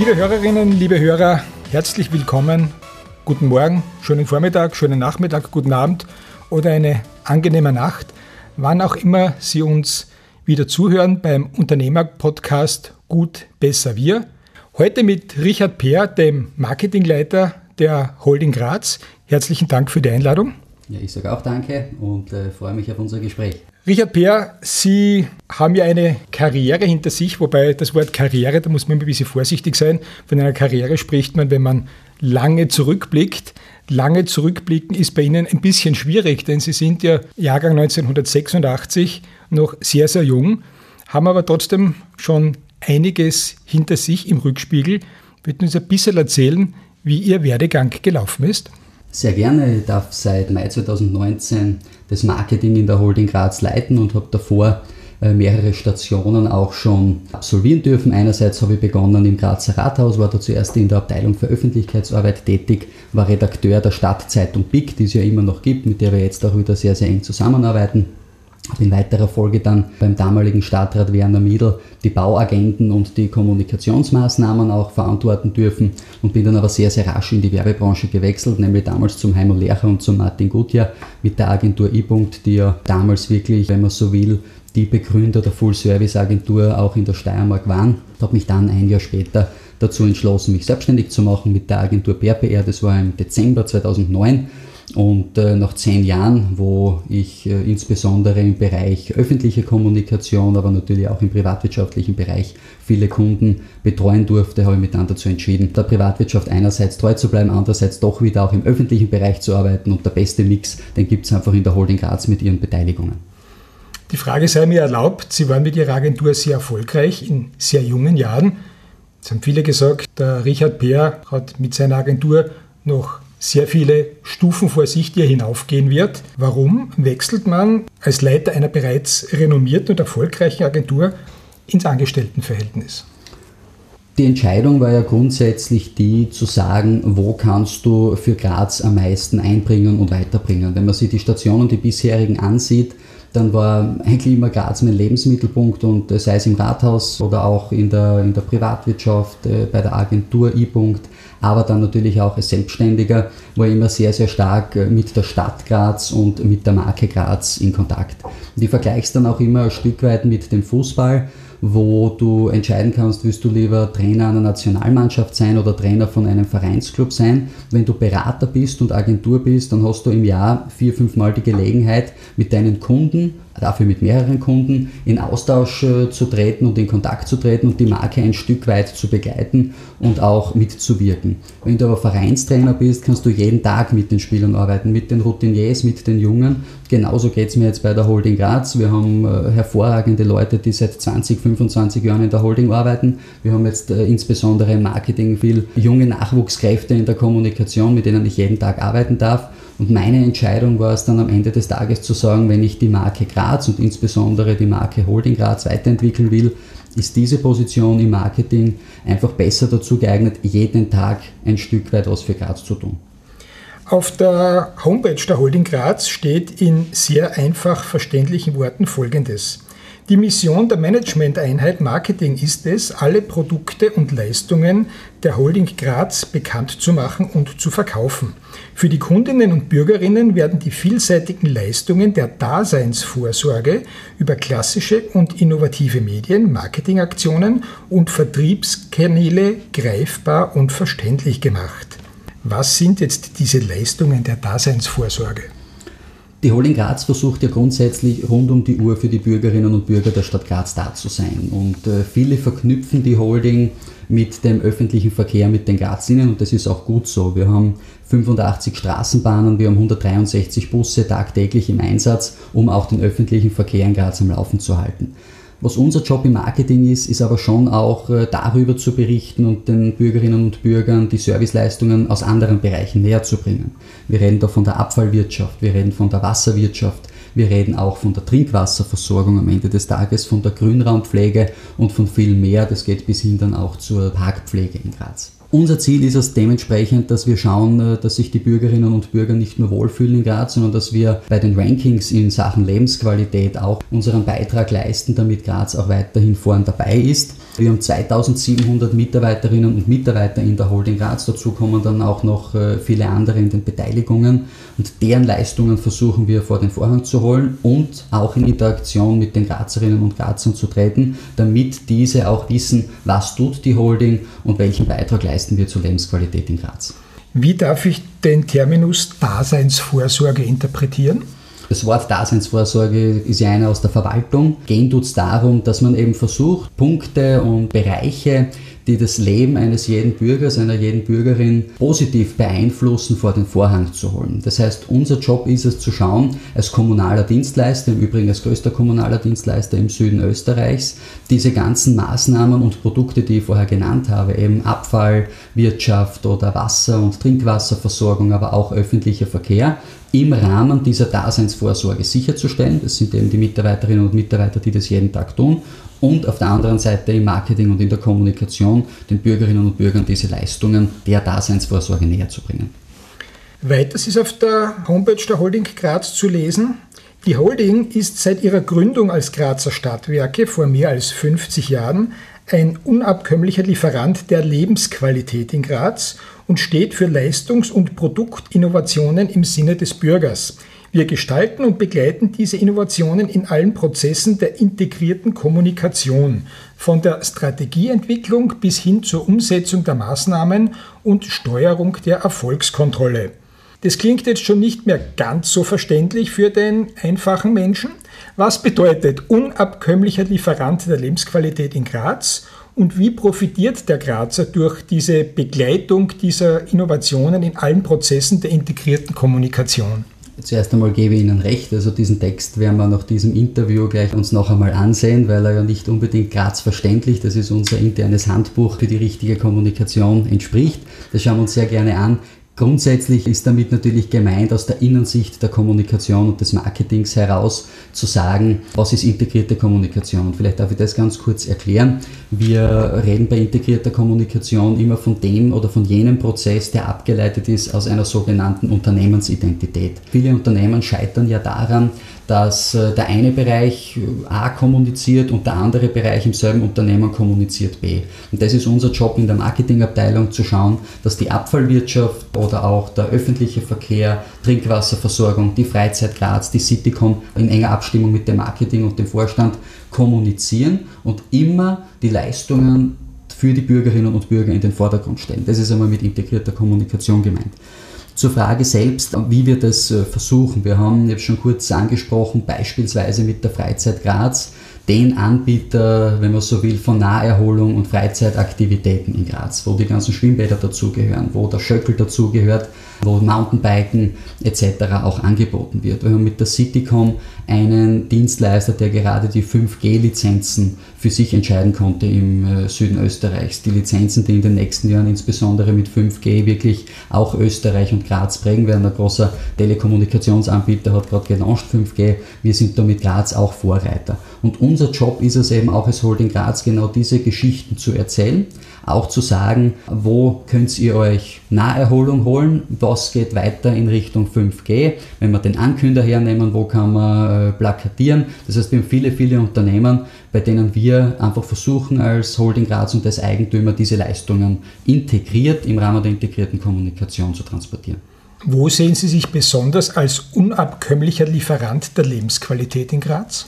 Liebe Hörerinnen, liebe Hörer, herzlich willkommen. Guten Morgen, schönen Vormittag, schönen Nachmittag, guten Abend oder eine angenehme Nacht, wann auch immer Sie uns wieder zuhören beim Unternehmer-Podcast Gut, Besser, Wir. Heute mit Richard Peer, dem Marketingleiter der Holding Graz. Herzlichen Dank für die Einladung. Ja, ich sage auch danke und äh, freue mich auf unser Gespräch. Richard Peer, Sie haben ja eine Karriere hinter sich, wobei das Wort Karriere, da muss man ein bisschen vorsichtig sein. Von einer Karriere spricht man, wenn man lange zurückblickt. Lange zurückblicken ist bei Ihnen ein bisschen schwierig, denn Sie sind ja Jahrgang 1986 noch sehr, sehr jung, haben aber trotzdem schon einiges hinter sich im Rückspiegel. Würden Sie uns ein bisschen erzählen, wie Ihr Werdegang gelaufen ist? Sehr gerne. Ich darf seit Mai 2019 das Marketing in der Holding Graz leiten und habe davor äh, mehrere Stationen auch schon absolvieren dürfen. Einerseits habe ich begonnen im Grazer Rathaus, war da zuerst in der Abteilung für Öffentlichkeitsarbeit tätig, war Redakteur der Stadtzeitung BIC, die es ja immer noch gibt, mit der wir jetzt auch wieder sehr, sehr eng zusammenarbeiten in weiterer Folge dann beim damaligen Stadtrat Werner Miedl die Bauagenten und die Kommunikationsmaßnahmen auch verantworten dürfen und bin dann aber sehr, sehr rasch in die Werbebranche gewechselt, nämlich damals zum Heimo Lercher und zum Martin Gutjahr mit der Agentur E-Punkt, die ja damals wirklich, wenn man so will, die Begründer der Full-Service-Agentur auch in der Steiermark waren. Ich habe mich dann ein Jahr später dazu entschlossen, mich selbstständig zu machen mit der Agentur BRPR. Das war im Dezember 2009 und äh, nach zehn Jahren, wo ich äh, insbesondere im Bereich öffentliche Kommunikation, aber natürlich auch im privatwirtschaftlichen Bereich viele Kunden betreuen durfte, habe ich mich dann dazu entschieden, der Privatwirtschaft einerseits treu zu bleiben, andererseits doch wieder auch im öffentlichen Bereich zu arbeiten. Und der beste Mix, den gibt es einfach in der Holding Graz mit ihren Beteiligungen. Die Frage sei mir erlaubt, Sie waren mit Ihrer Agentur sehr erfolgreich in sehr jungen Jahren. Es haben viele gesagt, der Richard Peer hat mit seiner Agentur noch sehr viele Stufen vor sich, die er hinaufgehen wird. Warum wechselt man als Leiter einer bereits renommierten und erfolgreichen Agentur ins Angestelltenverhältnis? Die Entscheidung war ja grundsätzlich die zu sagen, wo kannst du für Graz am meisten einbringen und weiterbringen. Wenn man sich die Stationen, die bisherigen ansieht, dann war eigentlich immer Graz mein Lebensmittelpunkt und sei es im Rathaus oder auch in der, in der Privatwirtschaft, äh, bei der Agentur E-Punkt, aber dann natürlich auch als Selbstständiger war ich immer sehr, sehr stark äh, mit der Stadt Graz und mit der Marke Graz in Kontakt. Und ich vergleiche es dann auch immer ein Stück weit mit dem Fußball wo du entscheiden kannst, willst du lieber Trainer einer Nationalmannschaft sein oder Trainer von einem Vereinsclub sein. Wenn du Berater bist und Agentur bist, dann hast du im Jahr vier, fünf Mal die Gelegenheit, mit deinen Kunden dafür mit mehreren Kunden in Austausch äh, zu treten und in Kontakt zu treten und die Marke ein Stück weit zu begleiten und auch mitzuwirken. Wenn du aber Vereinstrainer bist, kannst du jeden Tag mit den Spielern arbeiten, mit den Routiniers, mit den Jungen. Genauso geht es mir jetzt bei der Holding Graz. Wir haben äh, hervorragende Leute, die seit 20, 25 Jahren in der Holding arbeiten. Wir haben jetzt äh, insbesondere im Marketing viel junge Nachwuchskräfte in der Kommunikation, mit denen ich jeden Tag arbeiten darf. Und meine Entscheidung war es dann am Ende des Tages zu sagen, wenn ich die Marke Graz und insbesondere die Marke Holding Graz weiterentwickeln will, ist diese Position im Marketing einfach besser dazu geeignet, jeden Tag ein Stück weit was für Graz zu tun. Auf der Homepage der Holding Graz steht in sehr einfach verständlichen Worten Folgendes. Die Mission der Managementeinheit Marketing ist es, alle Produkte und Leistungen der Holding Graz bekannt zu machen und zu verkaufen. Für die Kundinnen und Bürgerinnen werden die vielseitigen Leistungen der Daseinsvorsorge über klassische und innovative Medien, Marketingaktionen und Vertriebskanäle greifbar und verständlich gemacht. Was sind jetzt diese Leistungen der Daseinsvorsorge? Die Holding Graz versucht ja grundsätzlich rund um die Uhr für die Bürgerinnen und Bürger der Stadt Graz da zu sein. Und äh, viele verknüpfen die Holding mit dem öffentlichen Verkehr, mit den Grazlinien und das ist auch gut so. Wir haben 85 Straßenbahnen, wir haben 163 Busse tagtäglich im Einsatz, um auch den öffentlichen Verkehr in Graz am Laufen zu halten. Was unser Job im Marketing ist, ist aber schon auch äh, darüber zu berichten und den Bürgerinnen und Bürgern die Serviceleistungen aus anderen Bereichen näher zu bringen. Wir reden da von der Abfallwirtschaft, wir reden von der Wasserwirtschaft, wir reden auch von der Trinkwasserversorgung am Ende des Tages, von der Grünraumpflege und von viel mehr. Das geht bis hin dann auch zur Parkpflege in Graz. Unser Ziel ist es dementsprechend, dass wir schauen, äh, dass sich die Bürgerinnen und Bürger nicht nur wohlfühlen in Graz, sondern dass wir bei den Rankings in Sachen Lebensqualität auch unseren Beitrag leisten, damit Graz auch weiterhin vorn dabei ist. Wir haben 2700 Mitarbeiterinnen und Mitarbeiter in der Holding Graz. Dazu kommen dann auch noch äh, viele andere in den Beteiligungen. Und deren Leistungen versuchen wir vor den Vorhang zu holen und auch in Interaktion mit den Grazerinnen und Grazern zu treten, damit diese auch wissen, was tut die Holding und welchen Beitrag leisten wir zur Lebensqualität in Graz. Wie darf ich den Terminus Daseinsvorsorge interpretieren? Das Wort Daseinsvorsorge ist ja einer aus der Verwaltung. Gehen tut es darum, dass man eben versucht, Punkte und Bereiche, die das Leben eines jeden Bürgers, einer jeden Bürgerin positiv beeinflussen, vor den Vorhang zu holen. Das heißt, unser Job ist es zu schauen, als kommunaler Dienstleister, im Übrigen als größter kommunaler Dienstleister im Süden Österreichs, diese ganzen Maßnahmen und Produkte, die ich vorher genannt habe, eben Abfall, Wirtschaft oder Wasser- und Trinkwasserversorgung, aber auch öffentlicher Verkehr, im Rahmen dieser Daseinsvorsorge sicherzustellen. Das sind eben die Mitarbeiterinnen und Mitarbeiter, die das jeden Tag tun. Und auf der anderen Seite im Marketing und in der Kommunikation den Bürgerinnen und Bürgern diese Leistungen der Daseinsvorsorge näher zu bringen. Weiters ist auf der Homepage der Holding Graz zu lesen. Die Holding ist seit ihrer Gründung als Grazer Stadtwerke vor mehr als 50 Jahren ein unabkömmlicher Lieferant der Lebensqualität in Graz und steht für Leistungs- und Produktinnovationen im Sinne des Bürgers. Wir gestalten und begleiten diese Innovationen in allen Prozessen der integrierten Kommunikation, von der Strategieentwicklung bis hin zur Umsetzung der Maßnahmen und Steuerung der Erfolgskontrolle. Das klingt jetzt schon nicht mehr ganz so verständlich für den einfachen Menschen. Was bedeutet unabkömmlicher Lieferant der Lebensqualität in Graz und wie profitiert der Grazer durch diese Begleitung dieser Innovationen in allen Prozessen der integrierten Kommunikation? Zuerst einmal gebe ich Ihnen recht, also diesen Text werden wir nach diesem Interview gleich uns noch einmal ansehen, weil er ja nicht unbedingt Graz verständlich, das ist unser internes Handbuch für die richtige Kommunikation entspricht. Das schauen wir uns sehr gerne an. Grundsätzlich ist damit natürlich gemeint, aus der Innensicht der Kommunikation und des Marketings heraus zu sagen, was ist integrierte Kommunikation. Und vielleicht darf ich das ganz kurz erklären. Wir reden bei integrierter Kommunikation immer von dem oder von jenem Prozess, der abgeleitet ist aus einer sogenannten Unternehmensidentität. Viele Unternehmen scheitern ja daran, dass äh, der eine Bereich äh, A kommuniziert und der andere Bereich im selben Unternehmen kommuniziert B. Und das ist unser Job in der Marketingabteilung zu schauen, dass die Abfallwirtschaft oder auch der öffentliche Verkehr, Trinkwasserversorgung, die Freizeit Graz, die Citycom in enger Abstimmung mit dem Marketing und dem Vorstand kommunizieren und immer die Leistungen für die Bürgerinnen und Bürger in den Vordergrund stellen. Das ist einmal mit integrierter Kommunikation gemeint. Zur Frage selbst, wie wir das äh, versuchen. Wir haben jetzt schon kurz angesprochen, beispielsweise mit der Freizeit Graz, den Anbieter, wenn man so will, von Naherholung und Freizeitaktivitäten in Graz, wo die ganzen Schwimmbäder dazugehören, wo der Schöckel dazugehört, wo Mountainbiken etc. auch angeboten wird. Wir haben mit der Citycom einen Dienstleister, der gerade die 5G-Lizenzen für sich entscheiden konnte im äh, Süden Österreichs. Die Lizenzen, die in den nächsten Jahren insbesondere mit 5G wirklich auch Österreich und Graz prägen werden. Ein großer Telekommunikationsanbieter hat gerade gelauncht 5G. Wir sind da mit Graz auch Vorreiter. Und unser Job ist es eben auch als Holding Graz genau diese Geschichten zu erzählen auch zu sagen, wo könnt ihr euch Naherholung holen, was geht weiter in Richtung 5G, wenn wir den Ankünder hernehmen, wo kann man äh, plakatieren. Das heißt, wir haben viele, viele Unternehmen, bei denen wir einfach versuchen, als Holding Graz und als Eigentümer diese Leistungen integriert im Rahmen der integrierten Kommunikation zu transportieren. Wo sehen Sie sich besonders als unabkömmlicher Lieferant der Lebensqualität in Graz?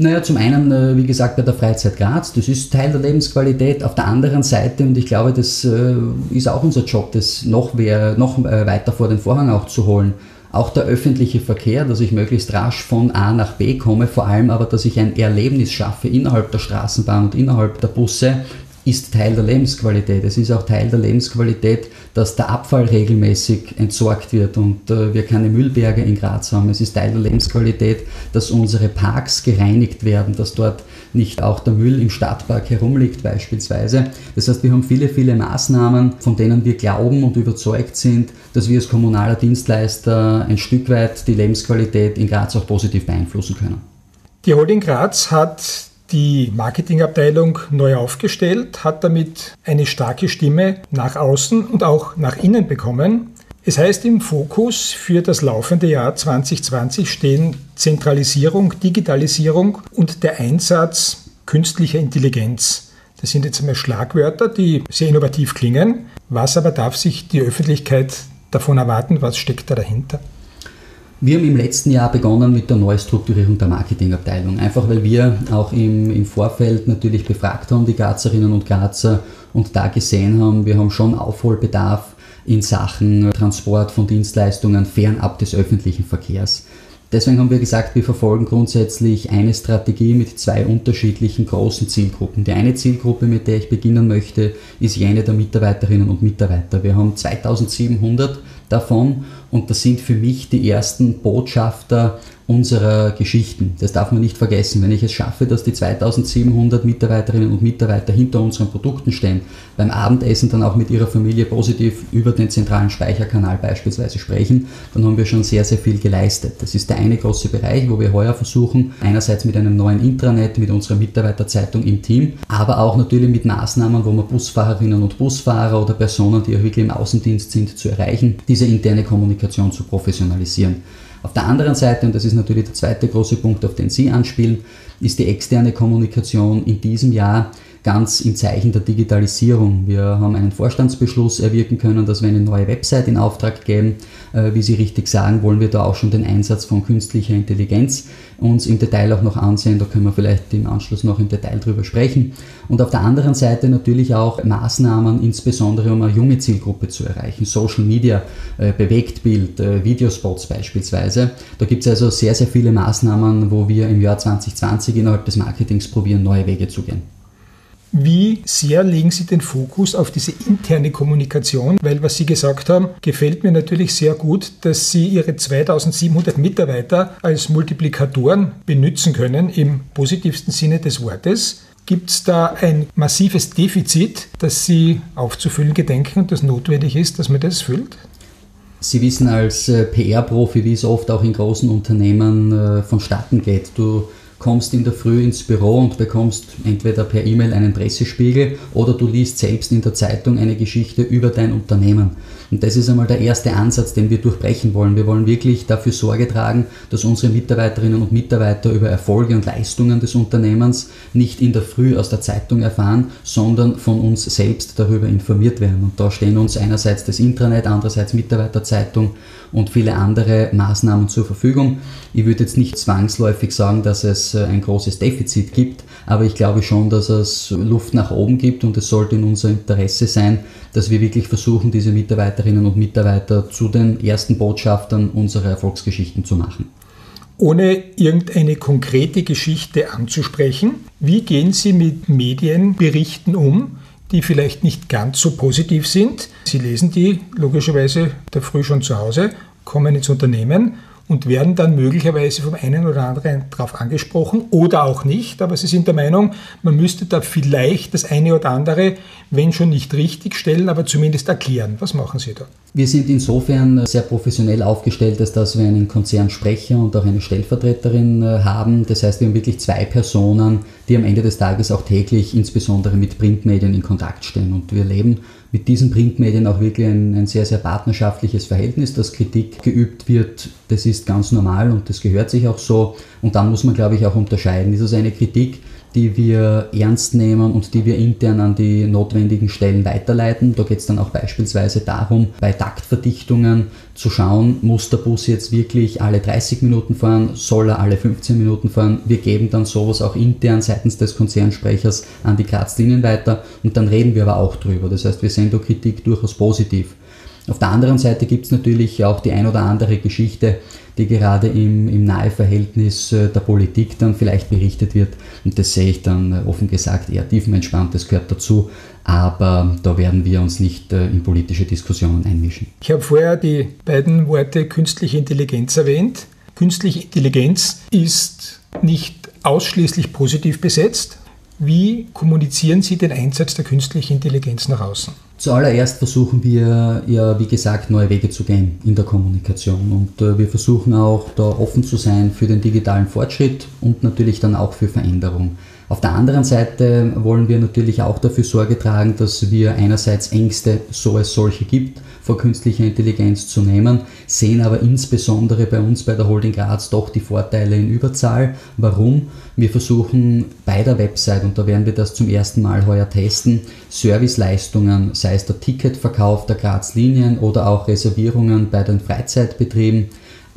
Naja, zum einen, äh, wie gesagt, bei der Freizeit Graz, das ist Teil der Lebensqualität. Auf der anderen Seite, und ich glaube, das äh, ist auch unser Job, das noch, noch äh, weiter vor den Vorhang auch zu holen. Auch der öffentliche Verkehr, dass ich möglichst rasch von A nach B komme, vor allem aber, dass ich ein Erlebnis schaffe innerhalb der Straßenbahn und innerhalb der Busse, ist Teil der Lebensqualität. Es ist auch Teil der Lebensqualität, dass der Abfall regelmäßig entsorgt wird und äh, wir keine Müllberge in Graz haben. Es ist Teil der Lebensqualität, dass unsere Parks gereinigt werden, dass dort nicht auch der Müll im Stadtpark herumliegt beispielsweise. Das heißt, wir haben viele, viele Maßnahmen, von denen wir glauben und überzeugt sind, dass wir als kommunaler Dienstleister ein Stück weit die Lebensqualität in Graz auch positiv beeinflussen können. Die Holding Graz hat die Marketingabteilung neu aufgestellt, hat damit eine starke Stimme nach außen und auch nach innen bekommen. Es heißt, im Fokus für das laufende Jahr 2020 stehen Zentralisierung, Digitalisierung und der Einsatz künstlicher Intelligenz. Das sind jetzt einmal Schlagwörter, die sehr innovativ klingen. Was aber darf sich die Öffentlichkeit davon erwarten? Was steckt da dahinter? Wir haben im letzten Jahr begonnen mit der Neustrukturierung der Marketingabteilung. Einfach weil wir auch im, im Vorfeld natürlich befragt haben, die Grazerinnen und Grazer, und da gesehen haben, wir haben schon Aufholbedarf in Sachen Transport von Dienstleistungen fernab des öffentlichen Verkehrs. Deswegen haben wir gesagt, wir verfolgen grundsätzlich eine Strategie mit zwei unterschiedlichen großen Zielgruppen. Die eine Zielgruppe, mit der ich beginnen möchte, ist jene der Mitarbeiterinnen und Mitarbeiter. Wir haben 2700 davon. Und das sind für mich die ersten Botschafter unserer Geschichten. Das darf man nicht vergessen. Wenn ich es schaffe, dass die 2700 Mitarbeiterinnen und Mitarbeiter hinter unseren Produkten stehen, beim Abendessen dann auch mit ihrer Familie positiv über den zentralen Speicherkanal beispielsweise sprechen, dann haben wir schon sehr, sehr viel geleistet. Das ist der eine große Bereich, wo wir heuer versuchen, einerseits mit einem neuen Intranet, mit unserer Mitarbeiterzeitung im Team, aber auch natürlich mit Maßnahmen, wo wir Busfahrerinnen und Busfahrer oder Personen, die auch wirklich im Außendienst sind, zu erreichen, diese interne Kommunikation zu professionalisieren. Auf der anderen Seite, und das ist natürlich der zweite große Punkt, auf den Sie anspielen, ist die externe Kommunikation in diesem Jahr ganz im Zeichen der Digitalisierung. Wir haben einen Vorstandsbeschluss erwirken können, dass wir eine neue Website in Auftrag geben. Äh, wie Sie richtig sagen, wollen wir da auch schon den Einsatz von künstlicher Intelligenz uns im Detail auch noch ansehen. Da können wir vielleicht im Anschluss noch im Detail drüber sprechen. Und auf der anderen Seite natürlich auch Maßnahmen, insbesondere um eine junge Zielgruppe zu erreichen. Social Media, äh, Bewegtbild, äh, Videospots beispielsweise. Da gibt es also sehr, sehr viele Maßnahmen, wo wir im Jahr 2020 innerhalb des Marketings probieren, neue Wege zu gehen. Wie sehr legen Sie den Fokus auf diese interne Kommunikation? Weil was Sie gesagt haben, gefällt mir natürlich sehr gut, dass Sie Ihre 2700 Mitarbeiter als Multiplikatoren benutzen können, im positivsten Sinne des Wortes. Gibt es da ein massives Defizit, das Sie aufzufüllen gedenken und das notwendig ist, dass man das füllt? Sie wissen als äh, PR-Profi, wie es oft auch in großen Unternehmen äh, vonstatten geht. Du kommst in der Früh ins Büro und bekommst entweder per E-Mail einen Pressespiegel oder du liest selbst in der Zeitung eine Geschichte über dein Unternehmen. Und das ist einmal der erste Ansatz, den wir durchbrechen wollen. Wir wollen wirklich dafür Sorge tragen, dass unsere Mitarbeiterinnen und Mitarbeiter über Erfolge und Leistungen des Unternehmens nicht in der Früh aus der Zeitung erfahren, sondern von uns selbst darüber informiert werden. Und da stehen uns einerseits das Intranet, andererseits Mitarbeiterzeitung und viele andere Maßnahmen zur Verfügung. Ich würde jetzt nicht zwangsläufig sagen, dass es äh, ein großes Defizit gibt, aber ich glaube schon, dass es Luft nach oben gibt und es sollte in unser Interesse sein, dass wir wirklich versuchen, diese Mitarbeiterinnen und Mitarbeiter zu den ersten Botschaftern unserer Erfolgsgeschichten zu machen. Ohne irgendeine konkrete Geschichte anzusprechen, wie gehen Sie mit Medienberichten um, die vielleicht nicht ganz so positiv sind? Sie lesen die logischerweise der Früh schon zu Hause, kommen ins Unternehmen und werden dann möglicherweise vom einen oder anderen darauf angesprochen oder auch nicht. Aber sie sind der Meinung, man müsste da vielleicht das eine oder andere, wenn schon nicht richtig stellen, aber zumindest erklären. Was machen Sie da? Wir sind insofern sehr professionell aufgestellt, als dass wir einen Konzernsprecher und auch eine Stellvertreterin äh, haben. Das heißt, wir haben wirklich zwei Personen, die am Ende des Tages auch täglich insbesondere mit Printmedien in Kontakt stehen. Und wir leben mit diesen Printmedien auch wirklich ein, ein, sehr, sehr partnerschaftliches Verhältnis, dass Kritik geübt wird. Das ist ganz normal und das gehört sich auch so. Und dann muss man, glaube ich, auch unterscheiden. Ist es eine Kritik, die wir ernst nehmen und die wir intern an die notwendigen Stellen weiterleiten. Da geht es dann auch beispielsweise darum, bei Taktverdichtungen zu schauen, muss der Bus jetzt wirklich alle 30 Minuten fahren, soll er alle 15 Minuten fahren. Wir geben dann sowas auch intern seitens des Konzernsprechers an die Grazlinien weiter und dann reden wir aber auch drüber. Das heißt, wir sehen da Kritik durchaus positiv. Auf der anderen Seite gibt es natürlich auch die ein oder andere Geschichte, die gerade im, im Naheverhältnis äh, der Politik dann vielleicht berichtet wird. Und das sehe ich dann äh, offen gesagt eher tiefenentspannt, das gehört dazu. Aber da werden wir uns nicht äh, in politische Diskussionen einmischen. Ich habe vorher die beiden Worte künstliche Intelligenz erwähnt. Künstliche Intelligenz ist nicht ausschließlich positiv besetzt. Wie kommunizieren Sie den Einsatz der künstlichen Intelligenz nach außen? Zuallererst versuchen wir ja, wie gesagt, neue Wege zu gehen in der Kommunikation und äh, wir versuchen auch da offen zu sein für den digitalen Fortschritt und natürlich dann auch für Veränderung. Auf der anderen Seite wollen wir natürlich auch dafür Sorge tragen, dass wir einerseits Ängste, so es solche gibt, vor künstlicher Intelligenz zu nehmen, sehen aber insbesondere bei uns bei der Holding Graz doch die Vorteile in Überzahl. Warum? Wir versuchen bei der Website, und da werden wir das zum ersten Mal heuer testen, Serviceleistungen, sei es der Ticketverkauf der Graz-Linien oder auch Reservierungen bei den Freizeitbetrieben,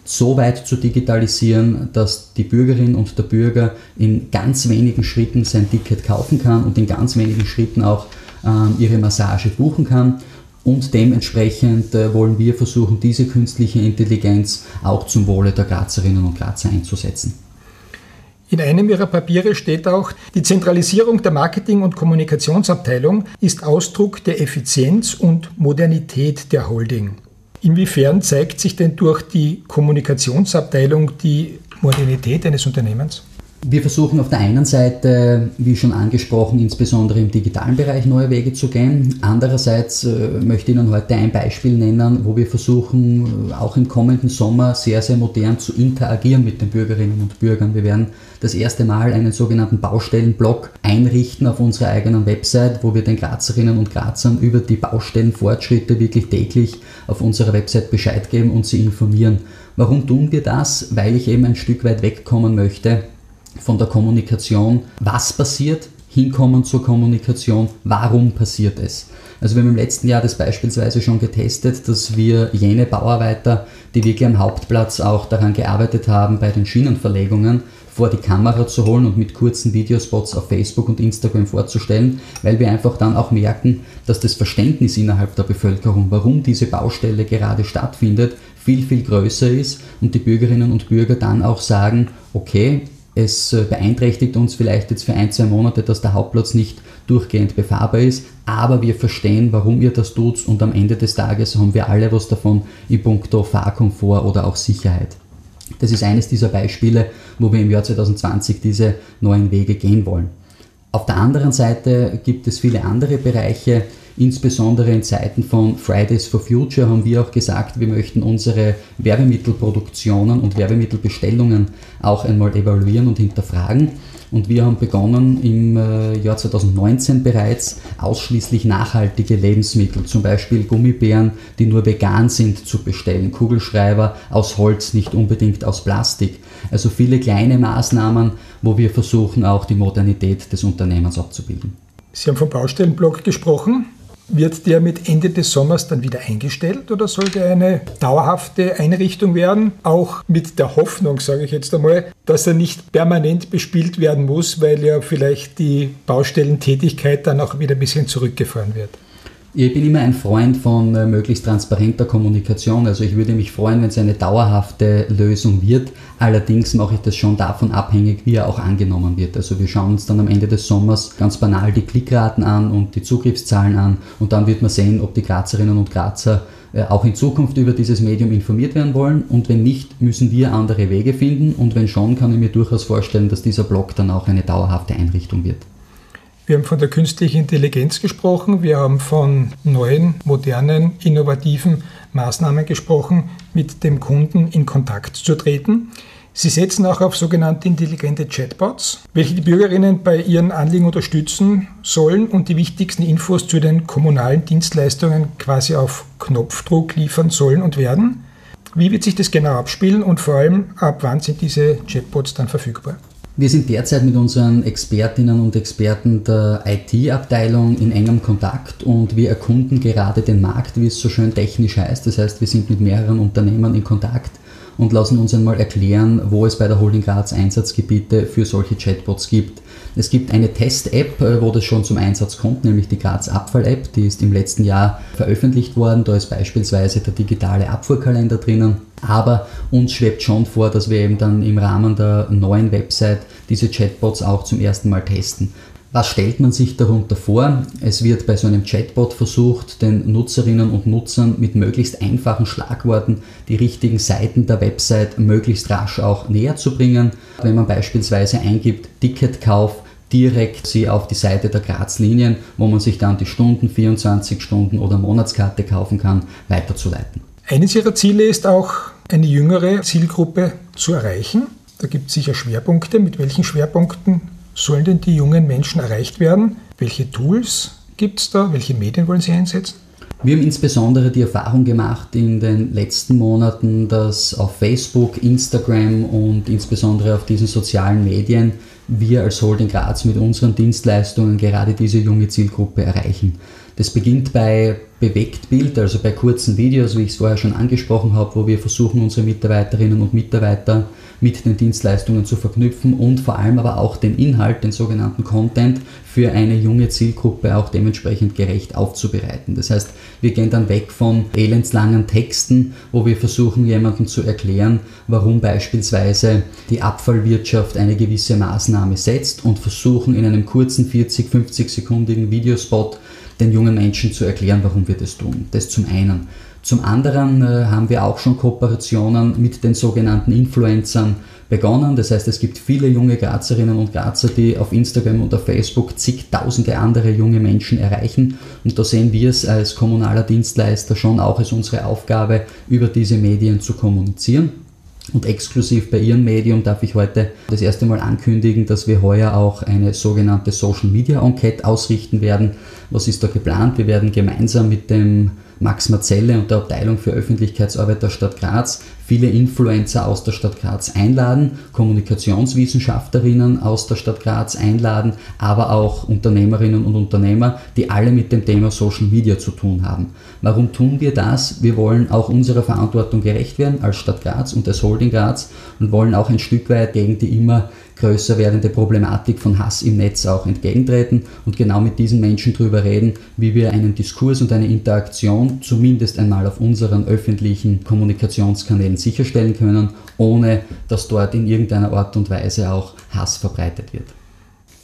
so weit zu digitalisieren, dass die Bürgerin und der Bürger in ganz wenigen Schritten sein Ticket kaufen kann und in ganz wenigen Schritten auch ähm, ihre Massage buchen kann. Und dementsprechend äh, wollen wir versuchen, diese künstliche Intelligenz auch zum Wohle der Grazerinnen und Grazer einzusetzen. In einem Ihrer Papiere steht auch, die Zentralisierung der Marketing- und Kommunikationsabteilung ist Ausdruck der Effizienz und Modernität der Holding. Inwiefern zeigt sich denn durch die Kommunikationsabteilung die Modernität eines Unternehmens? Wir versuchen auf der einen Seite, wie schon angesprochen, insbesondere im digitalen Bereich neue Wege zu gehen. Andererseits äh, möchte ich Ihnen heute ein Beispiel nennen, wo wir versuchen, äh, auch im kommenden Sommer sehr, sehr modern zu interagieren mit den Bürgerinnen und Bürgern. Wir werden das erste Mal einen sogenannten Baustellenblock einrichten auf unserer eigenen Website, wo wir den Grazerinnen und Grazern über die Baustellenfortschritte wirklich täglich auf unserer Website Bescheid geben und sie informieren. Warum tun wir das? Weil ich eben ein Stück weit wegkommen möchte von der Kommunikation, was passiert, hinkommen zur Kommunikation, warum passiert es. Also wir haben im letzten Jahr das beispielsweise schon getestet, dass wir jene Bauarbeiter, die wirklich am Hauptplatz auch daran gearbeitet haben, bei den Schienenverlegungen vor die Kamera zu holen und mit kurzen Videospots auf Facebook und Instagram vorzustellen, weil wir einfach dann auch merken, dass das Verständnis innerhalb der Bevölkerung, warum diese Baustelle gerade stattfindet, viel, viel größer ist und die Bürgerinnen und Bürger dann auch sagen, okay, es äh, beeinträchtigt uns vielleicht jetzt für ein, zwei Monate, dass der Hauptplatz nicht durchgehend befahrbar ist, aber wir verstehen, warum ihr das tut und am Ende des Tages haben wir alle was davon in puncto Fahrkomfort oder auch Sicherheit. Das ist eines dieser Beispiele, wo wir im Jahr 2020 diese neuen Wege gehen wollen. Auf der anderen Seite gibt es viele andere Bereiche, Insbesondere in Zeiten von Fridays for Future haben wir auch gesagt, wir möchten unsere Werbemittelproduktionen und Werbemittelbestellungen auch einmal evaluieren und hinterfragen. Und wir haben begonnen im äh, Jahr 2019 bereits ausschließlich nachhaltige Lebensmittel, zum Beispiel Gummibären, die nur vegan sind, zu bestellen, Kugelschreiber aus Holz, nicht unbedingt aus Plastik. Also viele kleine Maßnahmen, wo wir versuchen, auch die Modernität des Unternehmens abzubilden. Sie haben vom Baustellenblock gesprochen. Wird der mit Ende des Sommers dann wieder eingestellt oder soll der eine dauerhafte Einrichtung werden? Auch mit der Hoffnung, sage ich jetzt einmal, dass er nicht permanent bespielt werden muss, weil ja vielleicht die Baustellentätigkeit dann auch wieder ein bisschen zurückgefahren wird. Ich bin immer ein Freund von äh, möglichst transparenter Kommunikation. Also ich würde mich freuen, wenn es eine dauerhafte Lösung wird. Allerdings mache ich das schon davon abhängig, wie er auch angenommen wird. Also wir schauen uns dann am Ende des Sommers ganz banal die Klickraten an und die Zugriffszahlen an und dann wird man sehen, ob die Grazerinnen und Grazer äh, auch in Zukunft über dieses Medium informiert werden wollen und wenn nicht, müssen wir andere Wege finden und wenn schon, kann ich mir durchaus vorstellen, dass dieser Blog dann auch eine dauerhafte Einrichtung wird. Wir haben von der künstlichen Intelligenz gesprochen, wir haben von neuen, modernen, innovativen Maßnahmen gesprochen, mit dem Kunden in Kontakt zu treten. Sie setzen auch auf sogenannte intelligente Chatbots, welche die Bürgerinnen bei ihren Anliegen unterstützen sollen und die wichtigsten Infos zu den kommunalen Dienstleistungen quasi auf Knopfdruck liefern sollen und werden. Wie wird sich das genau abspielen und vor allem ab wann sind diese Chatbots dann verfügbar? Wir sind derzeit mit unseren Expertinnen und Experten der IT-Abteilung in engem Kontakt und wir erkunden gerade den Markt, wie es so schön technisch heißt. Das heißt, wir sind mit mehreren Unternehmen in Kontakt und lassen uns einmal erklären, wo es bei der Holding Graz Einsatzgebiete für solche Chatbots gibt. Es gibt eine Test-App, äh, wo das schon zum Einsatz kommt, nämlich die Graz Abfall-App. Die ist im letzten Jahr veröffentlicht worden. Da ist beispielsweise der digitale Abfuhrkalender drinnen. Aber uns schwebt schon vor, dass wir eben dann im Rahmen der neuen Website diese Chatbots auch zum ersten Mal testen. Was stellt man sich darunter vor? Es wird bei so einem Chatbot versucht, den Nutzerinnen und Nutzern mit möglichst einfachen Schlagworten die richtigen Seiten der Website möglichst rasch auch näher zu bringen. Wenn man beispielsweise eingibt Ticketkauf, direkt sie auf die Seite der Graz-Linien, wo man sich dann die Stunden, 24 Stunden oder Monatskarte kaufen kann, weiterzuleiten. Eines ihrer Ziele ist auch, eine jüngere Zielgruppe zu erreichen. Da gibt es sicher Schwerpunkte. Mit welchen Schwerpunkten sollen denn die jungen Menschen erreicht werden? Welche Tools gibt es da? Welche Medien wollen Sie einsetzen? Wir haben insbesondere die Erfahrung gemacht in den letzten Monaten, dass auf Facebook, Instagram und insbesondere auf diesen sozialen Medien wir als Holding Graz mit unseren Dienstleistungen gerade diese junge Zielgruppe erreichen. Das beginnt bei Bewegtbild, also bei kurzen Videos, wie ich es vorher schon angesprochen habe, wo wir versuchen, unsere Mitarbeiterinnen und Mitarbeiter mit den Dienstleistungen zu verknüpfen und vor allem aber auch den Inhalt, den sogenannten Content, für eine junge Zielgruppe auch dementsprechend gerecht aufzubereiten. Das heißt, wir gehen dann weg von elendslangen Texten, wo wir versuchen, jemandem zu erklären, warum beispielsweise die Abfallwirtschaft eine gewisse Maßnahme setzt und versuchen in einem kurzen 40, 50 sekundigen Videospot den jungen Menschen zu erklären, warum wir das tun. Das zum einen. Zum anderen äh, haben wir auch schon Kooperationen mit den sogenannten Influencern begonnen. Das heißt, es gibt viele junge Grazerinnen und Grazer, die auf Instagram und auf Facebook zigtausende andere junge Menschen erreichen. Und da sehen wir es als kommunaler Dienstleister schon auch als unsere Aufgabe, über diese Medien zu kommunizieren. Und exklusiv bei Ihrem Medium darf ich heute das erste Mal ankündigen, dass wir heuer auch eine sogenannte Social Media Enquete ausrichten werden. Was ist da geplant? Wir werden gemeinsam mit dem Max Marzelle und der Abteilung für Öffentlichkeitsarbeit der Stadt Graz viele Influencer aus der Stadt Graz einladen, Kommunikationswissenschaftlerinnen aus der Stadt Graz einladen, aber auch Unternehmerinnen und Unternehmer, die alle mit dem Thema Social Media zu tun haben. Warum tun wir das? Wir wollen auch unserer Verantwortung gerecht werden als Stadt Graz und als Holding Graz und wollen auch ein Stück weit gegen die immer größer werdende Problematik von Hass im Netz auch entgegentreten und genau mit diesen Menschen darüber reden, wie wir einen Diskurs und eine Interaktion zumindest einmal auf unseren öffentlichen Kommunikationskanälen sicherstellen können, ohne dass dort in irgendeiner Art und Weise auch Hass verbreitet wird.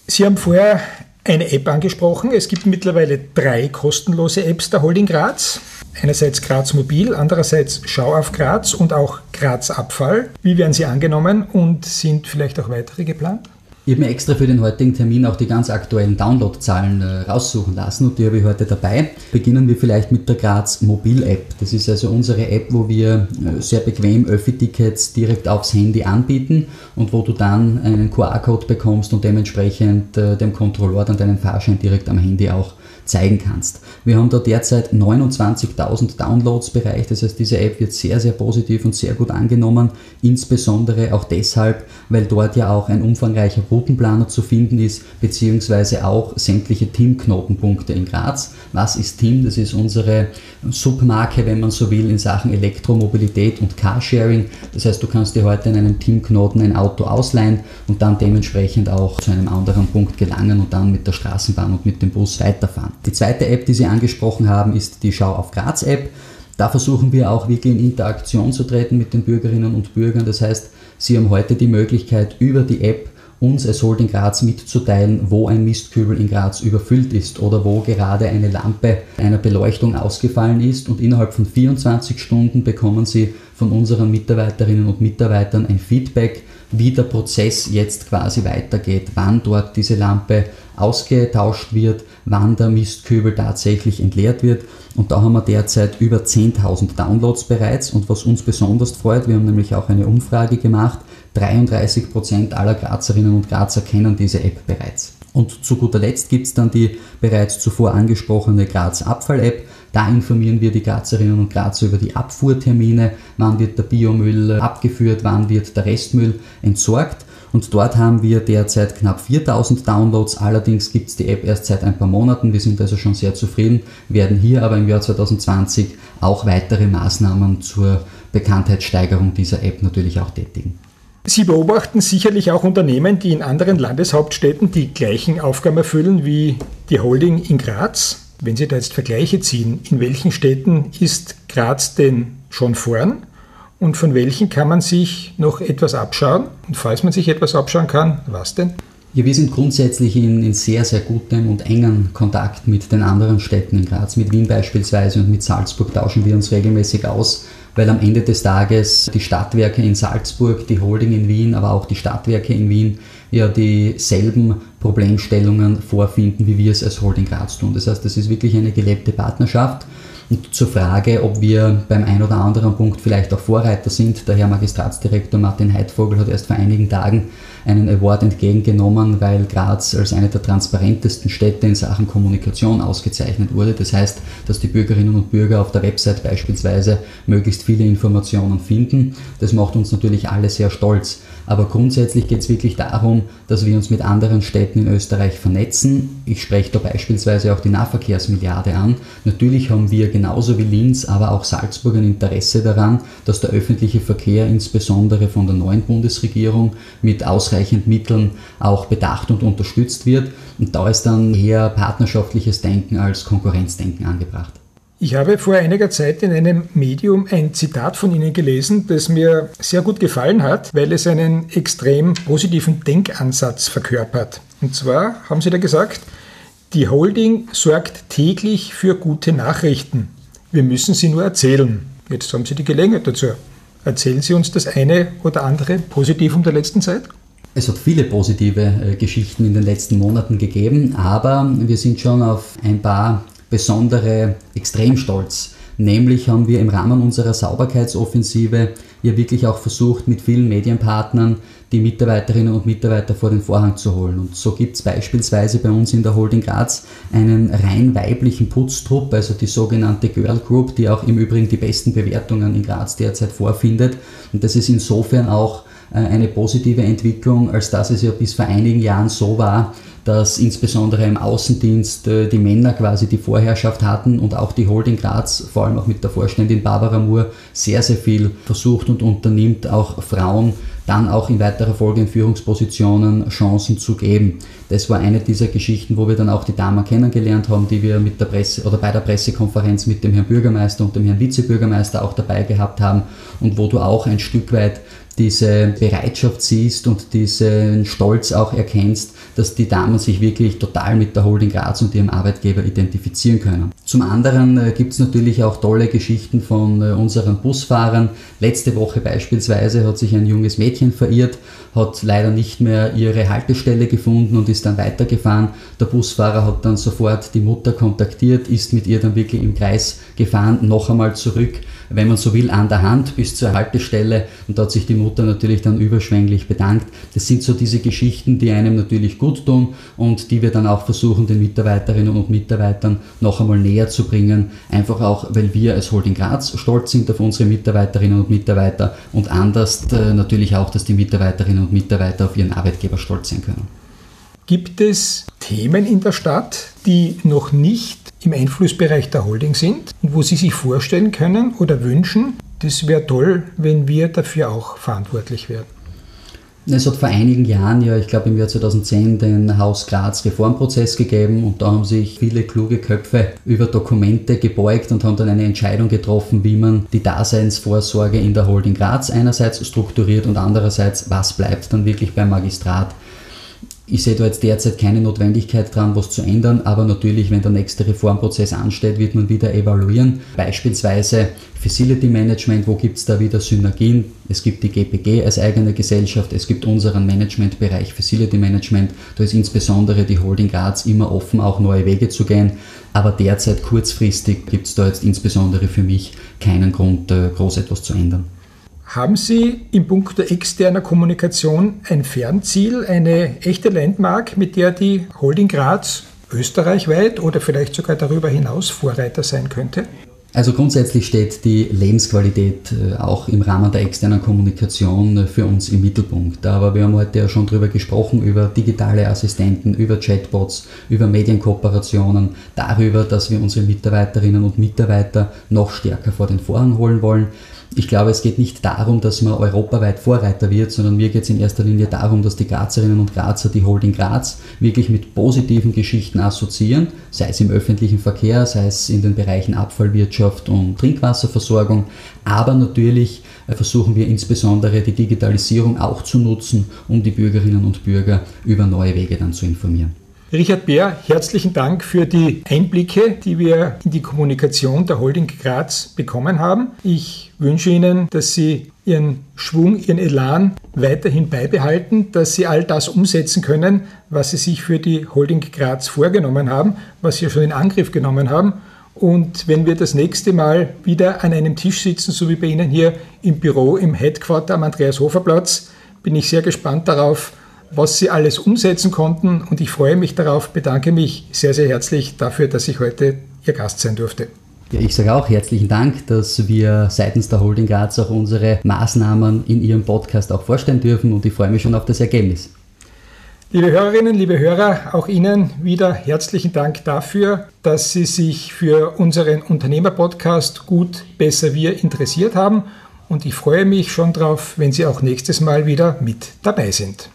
Sie haben vorher eine App angesprochen. Es gibt mittlerweile drei kostenlose Apps der Holding Graz. Einerseits Graz Mobil, andererseits Schau auf Graz und auch Graz Abfall. Wie werden sie angenommen und sind vielleicht auch weitere geplant? Ich habe mir extra für den heutigen Termin auch die ganz aktuellen Downloadzahlen äh, raussuchen lassen und die habe ich heute dabei. Beginnen wir vielleicht mit der Graz Mobil App. Das ist also unsere App, wo wir äh, sehr bequem Öffi-Tickets direkt aufs Handy anbieten und wo du dann einen QR-Code bekommst und dementsprechend äh, dem Kontrolleur dann deinen Fahrschein direkt am Handy auch zeigen kannst. Wir haben da derzeit 29.000 Downloads bereicht, das heißt, diese App wird sehr, sehr positiv und sehr gut angenommen, insbesondere auch deshalb, weil dort ja auch ein umfangreicher Routenplaner zu finden ist, beziehungsweise auch sämtliche TIM-Knotenpunkte in Graz. Was ist TIM? Das ist unsere Submarke, wenn man so will, in Sachen Elektromobilität und Carsharing. Das heißt, du kannst dir heute in einem TIM-Knoten ein Auto ausleihen und dann dementsprechend auch zu einem anderen Punkt gelangen und dann mit der Straßenbahn und mit dem Bus weiterfahren. Die zweite App, die Sie angesprochen haben, ist die Schau auf Graz App. Da versuchen wir auch wirklich in Interaktion zu treten mit den Bürgerinnen und Bürgern. Das heißt, Sie haben heute die Möglichkeit, über die App uns als Holding Graz mitzuteilen, wo ein Mistkübel in Graz überfüllt ist oder wo gerade eine Lampe einer Beleuchtung ausgefallen ist und innerhalb von 24 Stunden bekommen Sie von unseren Mitarbeiterinnen und Mitarbeitern ein Feedback, wie der Prozess jetzt quasi weitergeht, wann dort diese Lampe ausgetauscht wird, wann der Mistkübel tatsächlich entleert wird. Und da haben wir derzeit über 10.000 Downloads bereits. Und was uns besonders freut, wir haben nämlich auch eine Umfrage gemacht, 33% aller Grazerinnen und Grazer kennen diese App bereits. Und zu guter Letzt gibt es dann die bereits zuvor angesprochene Graz Abfall-App. Da informieren wir die Grazerinnen und Grazer über die Abfuhrtermine, wann wird der Biomüll abgeführt, wann wird der Restmüll entsorgt. Und dort haben wir derzeit knapp 4000 Downloads. Allerdings gibt es die App erst seit ein paar Monaten. Wir sind also schon sehr zufrieden, werden hier aber im Jahr 2020 auch weitere Maßnahmen zur Bekanntheitssteigerung dieser App natürlich auch tätigen. Sie beobachten sicherlich auch Unternehmen, die in anderen Landeshauptstädten die gleichen Aufgaben erfüllen wie die Holding in Graz. Wenn Sie da jetzt Vergleiche ziehen, in welchen Städten ist Graz denn schon vorn und von welchen kann man sich noch etwas abschauen? Und falls man sich etwas abschauen kann, was denn? Ja, wir sind grundsätzlich in, in, sehr, sehr gutem und engen Kontakt mit den anderen Städten in Graz. Mit Wien beispielsweise und mit Salzburg tauschen wir uns regelmäßig aus weil am Ende des Tages die Stadtwerke in Salzburg, die Holding in Wien, aber auch die Stadtwerke in Wien ja dieselben Problemstellungen vorfinden, wie wir es als Holding Graz tun. Das heißt, das ist wirklich eine gelebte Partnerschaft. Und zur Frage, ob wir beim ein oder anderen Punkt vielleicht auch Vorreiter sind, der Herr Magistratsdirektor Martin Heidvogel hat erst vor einigen Tagen einen Award entgegengenommen, weil Graz als eine der transparentesten Städte in Sachen Kommunikation ausgezeichnet wurde. Das heißt, dass die Bürgerinnen und Bürger auf der Website beispielsweise möglichst viele Informationen finden. Das macht uns natürlich alle sehr stolz. Aber grundsätzlich geht es wirklich darum, dass wir uns mit anderen Städten in Österreich vernetzen. Ich spreche da beispielsweise auch die Nahverkehrsmilliarde an. Natürlich haben wir genauso wie Linz, aber auch Salzburg ein Interesse daran, dass der öffentliche Verkehr insbesondere von der neuen Bundesregierung mit ausreichend Mitteln auch bedacht und unterstützt wird. Und da ist dann eher partnerschaftliches Denken als Konkurrenzdenken angebracht. Ich habe vor einiger Zeit in einem Medium ein Zitat von Ihnen gelesen, das mir sehr gut gefallen hat, weil es einen extrem positiven Denkansatz verkörpert. Und zwar haben Sie da gesagt, die Holding sorgt täglich für gute Nachrichten. Wir müssen sie nur erzählen. Jetzt haben Sie die Gelegenheit dazu. Erzählen Sie uns das eine oder andere Positivum der letzten Zeit? Es hat viele positive äh, Geschichten in den letzten Monaten gegeben, aber wir sind schon auf ein paar besondere Extremstolz. Nämlich haben wir im Rahmen unserer Sauberkeitsoffensive ja wirklich auch versucht, mit vielen Medienpartnern die Mitarbeiterinnen und Mitarbeiter vor den Vorhang zu holen. Und so gibt es beispielsweise bei uns in der Holding Graz einen rein weiblichen Putztrupp, also die sogenannte Girl Group, die auch im Übrigen die besten Bewertungen in Graz derzeit vorfindet. Und das ist insofern auch eine positive Entwicklung, als dass es ja bis vor einigen Jahren so war, dass insbesondere im Außendienst äh, die Männer quasi die Vorherrschaft hatten und auch die Holding Graz, vor allem auch mit der Vorständin Barbara Moore, sehr, sehr viel versucht und unternimmt, auch Frauen dann auch in weiterer Folge in Führungspositionen Chancen zu geben. Das war eine dieser Geschichten, wo wir dann auch die Dame kennengelernt haben, die wir mit der Presse oder bei der Pressekonferenz mit dem Herrn Bürgermeister und dem Herrn Vizebürgermeister auch dabei gehabt haben und wo du auch ein Stück weit diese Bereitschaft siehst und diesen Stolz auch erkennst, dass die Damen sich wirklich total mit der Holding Graz und ihrem Arbeitgeber identifizieren können. Zum anderen äh, gibt es natürlich auch tolle Geschichten von äh, unseren Busfahrern. Letzte Woche beispielsweise hat sich ein junges Mädchen verirrt, hat leider nicht mehr ihre Haltestelle gefunden und ist dann weitergefahren. Der Busfahrer hat dann sofort die Mutter kontaktiert, ist mit ihr dann wirklich im Kreis gefahren, noch einmal zurück wenn man so will, an der Hand bis zur Haltestelle und da hat sich die Mutter natürlich dann überschwänglich bedankt. Das sind so diese Geschichten, die einem natürlich gut tun und die wir dann auch versuchen, den Mitarbeiterinnen und Mitarbeitern noch einmal näher zu bringen. Einfach auch, weil wir als Holding Graz stolz sind auf unsere Mitarbeiterinnen und Mitarbeiter und anders äh, natürlich auch, dass die Mitarbeiterinnen und Mitarbeiter auf ihren Arbeitgeber stolz sein können. Gibt es Themen in der Stadt, die noch nicht im Einflussbereich der Holding sind und wo Sie sich vorstellen können oder wünschen, das wäre toll, wenn wir dafür auch verantwortlich wären. Es hat vor einigen Jahren, ja, ich glaube im Jahr 2010, den Haus Graz Reformprozess gegeben und da haben sich viele kluge Köpfe über Dokumente gebeugt und haben dann eine Entscheidung getroffen, wie man die Daseinsvorsorge in der Holding Graz einerseits strukturiert und andererseits, was bleibt dann wirklich beim Magistrat. Ich sehe da jetzt derzeit keine Notwendigkeit dran, was zu ändern, aber natürlich, wenn der nächste Reformprozess ansteht, wird man wieder evaluieren. Beispielsweise Facility Management, wo gibt es da wieder Synergien? Es gibt die GPG als eigene Gesellschaft, es gibt unseren Managementbereich Facility Management. Da ist insbesondere die Holding Graz immer offen, auch neue Wege zu gehen. Aber derzeit kurzfristig gibt es da jetzt insbesondere für mich keinen Grund, äh, groß etwas zu ändern. Haben Sie im Punkt der externer Kommunikation ein Fernziel, eine echte Landmark, mit der die Holding Graz österreichweit oder vielleicht sogar darüber hinaus Vorreiter sein könnte? Also grundsätzlich steht die Lebensqualität äh, auch im Rahmen der externen Kommunikation äh, für uns im Mittelpunkt. Aber wir haben heute ja schon darüber gesprochen, über digitale Assistenten, über Chatbots, über Medienkooperationen, darüber, dass wir unsere Mitarbeiterinnen und Mitarbeiter noch stärker vor den Vorhang holen wollen. Ich glaube, es geht nicht darum, dass man europaweit Vorreiter wird, sondern mir geht es in erster Linie darum, dass die Grazerinnen und Grazer die Holding Graz wirklich mit positiven Geschichten assoziieren, sei es im öffentlichen Verkehr, sei es in den Bereichen Abfallwirtschaft und Trinkwasserversorgung. Aber natürlich äh, versuchen wir insbesondere die Digitalisierung auch zu nutzen, um die Bürgerinnen und Bürger über neue Wege dann zu informieren. Richard Bär, herzlichen Dank für die Einblicke, die wir in die Kommunikation der Holding Graz bekommen haben. Ich wünsche Ihnen, dass Sie Ihren Schwung, Ihren Elan weiterhin beibehalten, dass Sie all das umsetzen können, was Sie sich für die Holding Graz vorgenommen haben, was Sie schon in Angriff genommen haben Und wenn wir das nächste Mal wieder an einem Tisch sitzen, so wie bei Ihnen hier im Büro im Headquarter am Andreas-Hofer-Platz, bin ich sehr gespannt darauf, was Sie alles umsetzen konnten. Und ich freue mich darauf, bedanke mich sehr, sehr herzlich dafür, dass ich heute Ihr Gast sein durfte. Ja, ich sage auch herzlichen Dank, dass wir seitens der Holding Graz auch unsere Maßnahmen in Ihrem Podcast auch vorstellen dürfen und ich freue mich schon auf das Ergebnis. Liebe Hörerinnen, liebe Hörer, auch Ihnen wieder herzlichen Dank dafür, dass Sie sich für unseren Unternehmerpodcast Gut, Besser, Wir interessiert haben und ich freue mich schon darauf, wenn Sie auch nächstes Mal wieder mit dabei sind.